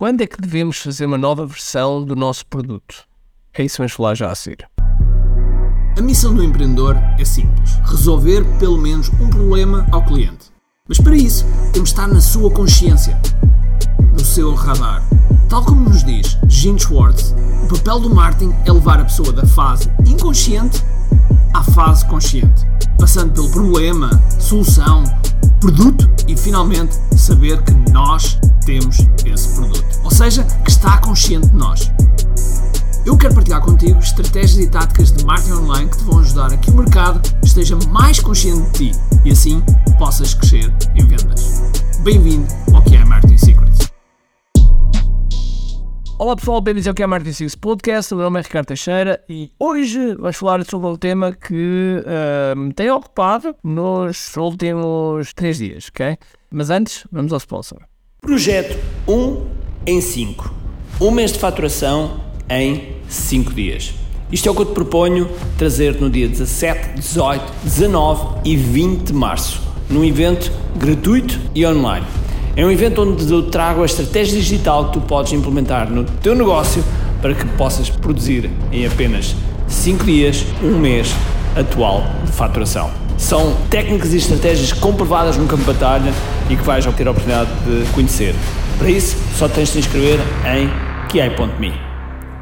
Quando é que devemos fazer uma nova versão do nosso produto? É isso que vamos falar já a seguir. A missão do empreendedor é simples: resolver pelo menos um problema ao cliente. Mas para isso, temos de estar na sua consciência, no seu radar. Tal como nos diz Gene Schwartz, o papel do marketing é levar a pessoa da fase inconsciente à fase consciente, passando pelo problema, solução, produto e finalmente saber que nós temos esse produto. Ou seja, que está consciente de nós. Eu quero partilhar contigo estratégias e táticas de marketing online que te vão ajudar a que o mercado esteja mais consciente de ti e assim possas crescer em vendas. Bem-vindo ao que é Marketing Secrets. Olá pessoal, bem-vindos ao que é Marketing Secrets Podcast. O meu nome é Ricardo Teixeira e hoje vamos falar sobre um tema que uh, me tem ocupado nos últimos três dias, ok? Mas antes, vamos ao sponsor. Projeto 1 em 5. Um mês de faturação em 5 dias. Isto é o que eu te proponho trazer no dia 17, 18, 19 e 20 de março, num evento gratuito e online. É um evento onde eu trago a estratégia digital que tu podes implementar no teu negócio para que possas produzir em apenas 5 dias, um mês atual de faturação. São técnicas e estratégias comprovadas no campo de batalha e que vais ter a oportunidade de conhecer. Para isso, só tens de te inscrever em kiai.me.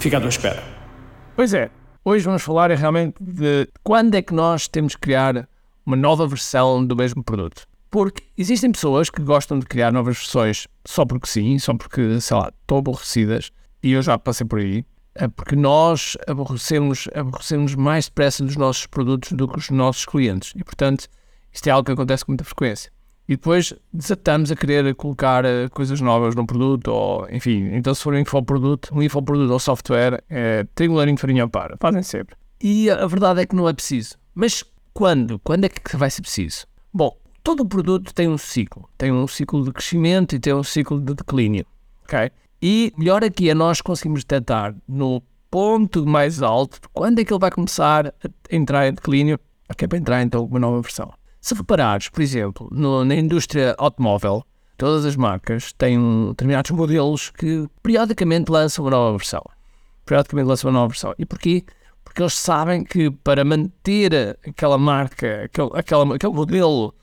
Fica à tua espera. Pois é, hoje vamos falar realmente de quando é que nós temos que criar uma nova versão do mesmo produto. Porque existem pessoas que gostam de criar novas versões só porque sim, só porque, sei lá, estão aborrecidas, e eu já passei por aí, é porque nós aborrecemos, aborrecemos mais depressa dos nossos produtos do que os nossos clientes. E, portanto, isto é algo que acontece com muita frequência e depois desatamos a querer colocar eh, coisas novas no produto, ou enfim, então se for um infoproduto, um infoproduto ou software, é triangularinho farinha para, fazem sempre. E a verdade é que não é preciso. Mas quando? Quando é que vai ser preciso? Bom, todo produto tem um ciclo. Tem um ciclo de crescimento e tem um ciclo de declínio, ok? E melhor aqui é nós conseguimos detectar no ponto mais alto quando é que ele vai começar a entrar em declínio, ok? Para entrar então uma nova versão. Se reparares, por exemplo, no, na indústria automóvel, todas as marcas têm determinados modelos que periodicamente lançam uma nova versão. Periodicamente lançam uma nova versão. E porquê? Porque eles sabem que para manter aquela marca, aquele, aquela, aquele modelo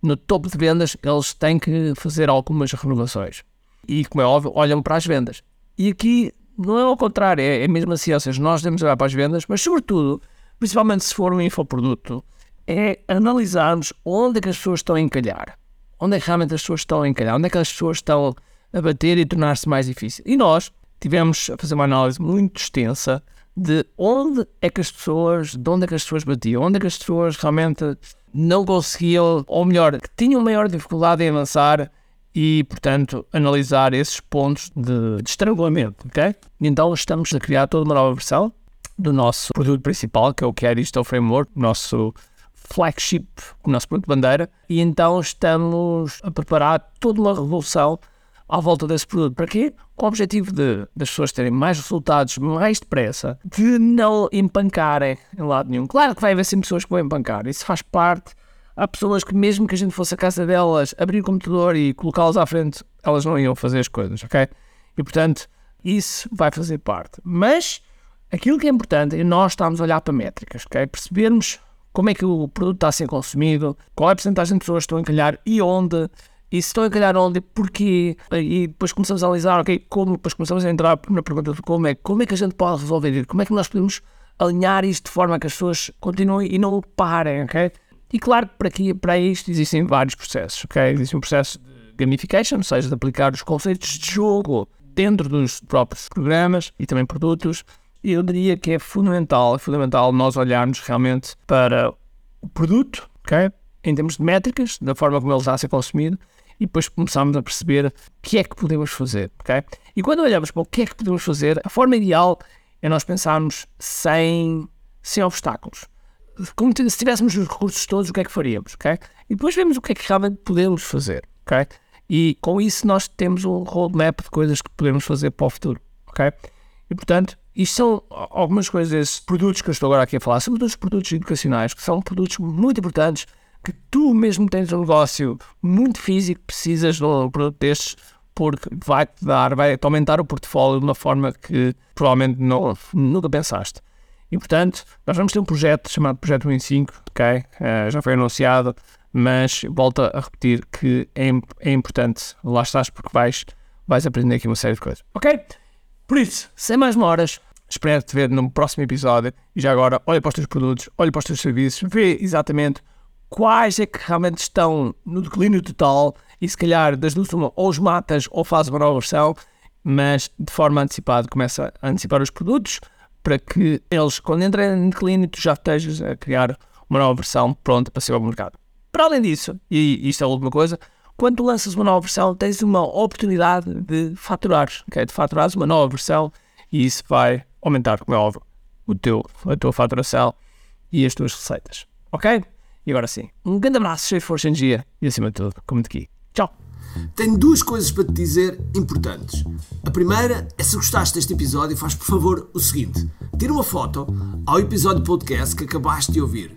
no topo de vendas, eles têm que fazer algumas renovações. E, como é óbvio, olham para as vendas. E aqui não é ao contrário, é, é mesmo assim, ou seja, nós devemos olhar para as vendas, mas sobretudo, principalmente se for um infoproduto, é analisarmos onde é que as pessoas estão a encalhar. Onde é que realmente as pessoas estão a encalhar? Onde é que as pessoas estão a bater e tornar-se mais difícil? E nós tivemos a fazer uma análise muito extensa de onde é que as pessoas, de onde é que as pessoas batiam, onde é que as pessoas realmente não conseguiam, ou melhor, que tinham maior dificuldade em avançar e, portanto, analisar esses pontos de, de estrangulamento, ok? Então estamos a criar toda uma nova versão do nosso produto principal, que é o é o framework, nosso flagship, o nosso produto bandeira, e então estamos a preparar toda uma revolução à volta desse produto. Para quê? Com o objetivo de das pessoas terem mais resultados mais depressa, de não empancarem em lado nenhum. Claro que vai haver sempre pessoas que vão empancar, isso faz parte. Há pessoas que, mesmo que a gente fosse à casa delas, abrir o computador e colocá-las à frente, elas não iam fazer as coisas, ok? E portanto, isso vai fazer parte. Mas aquilo que é importante é nós estarmos a olhar para métricas, ok? Percebermos como é que o produto está a ser consumido, qual é a porcentagem de pessoas que estão a encalhar e onde, e se estão a encalhar onde, porquê, e depois começamos a analisar, ok, como, depois começamos a entrar na pergunta de como é, como é que a gente pode resolver isso, como é que nós podemos alinhar isto de forma que as pessoas continuem e não parem, ok? E claro que para, aqui, para isto existem vários processos, ok? Existe um processo de gamification, ou seja, de aplicar os conceitos de jogo dentro dos próprios programas e também produtos, eu diria que é fundamental, é fundamental nós olharmos realmente para o produto, ok? Em termos de métricas, da forma como ele está a ser consumido, e depois começamos a perceber o que é que podemos fazer, ok? E quando olhamos para o que é que podemos fazer, a forma ideal é nós pensarmos sem, sem obstáculos. Como se tivéssemos os recursos todos, o que é que faríamos, ok? E depois vemos o que é que realmente podemos fazer, ok? E com isso nós temos um roadmap de coisas que podemos fazer para o futuro, ok? E portanto, isto são algumas coisas, esses produtos que eu estou agora aqui a falar, são todos produtos educacionais, que são produtos muito importantes, que tu mesmo tens um negócio muito físico, precisas de um produto destes, porque vai-te dar, vai-te aumentar o portfólio de uma forma que provavelmente não, nunca pensaste. E portanto, nós vamos ter um projeto chamado Projeto 1 em 5, ok? Uh, já foi anunciado, mas volto a repetir que é, é importante, lá estás porque vais, vais aprender aqui uma série de coisas, ok? Por isso, sem mais demoras, espero te ver no próximo episódio. E já agora olha para os teus produtos, olha para os teus serviços, vê exatamente quais é que realmente estão no declínio total. E se calhar das duas uma, ou os matas ou fazes uma nova versão, mas de forma antecipada começa a antecipar os produtos para que eles, quando entrem em declínio, tu já estejas a criar uma nova versão pronta para ser ao mercado. Para além disso, e isto é a última coisa, quando lanças uma nova versão, tens uma oportunidade de faturar, okay? de faturares uma nova versão e isso vai aumentar, como é óbvio, o teu, a tua faturação e as tuas receitas. Ok? E agora sim, um grande abraço, cheio de força e energia e acima de tudo, como de aqui. Tchau! Tenho duas coisas para te dizer importantes. A primeira é se gostaste deste episódio, faz por favor o seguinte: tira uma foto ao episódio podcast que acabaste de ouvir,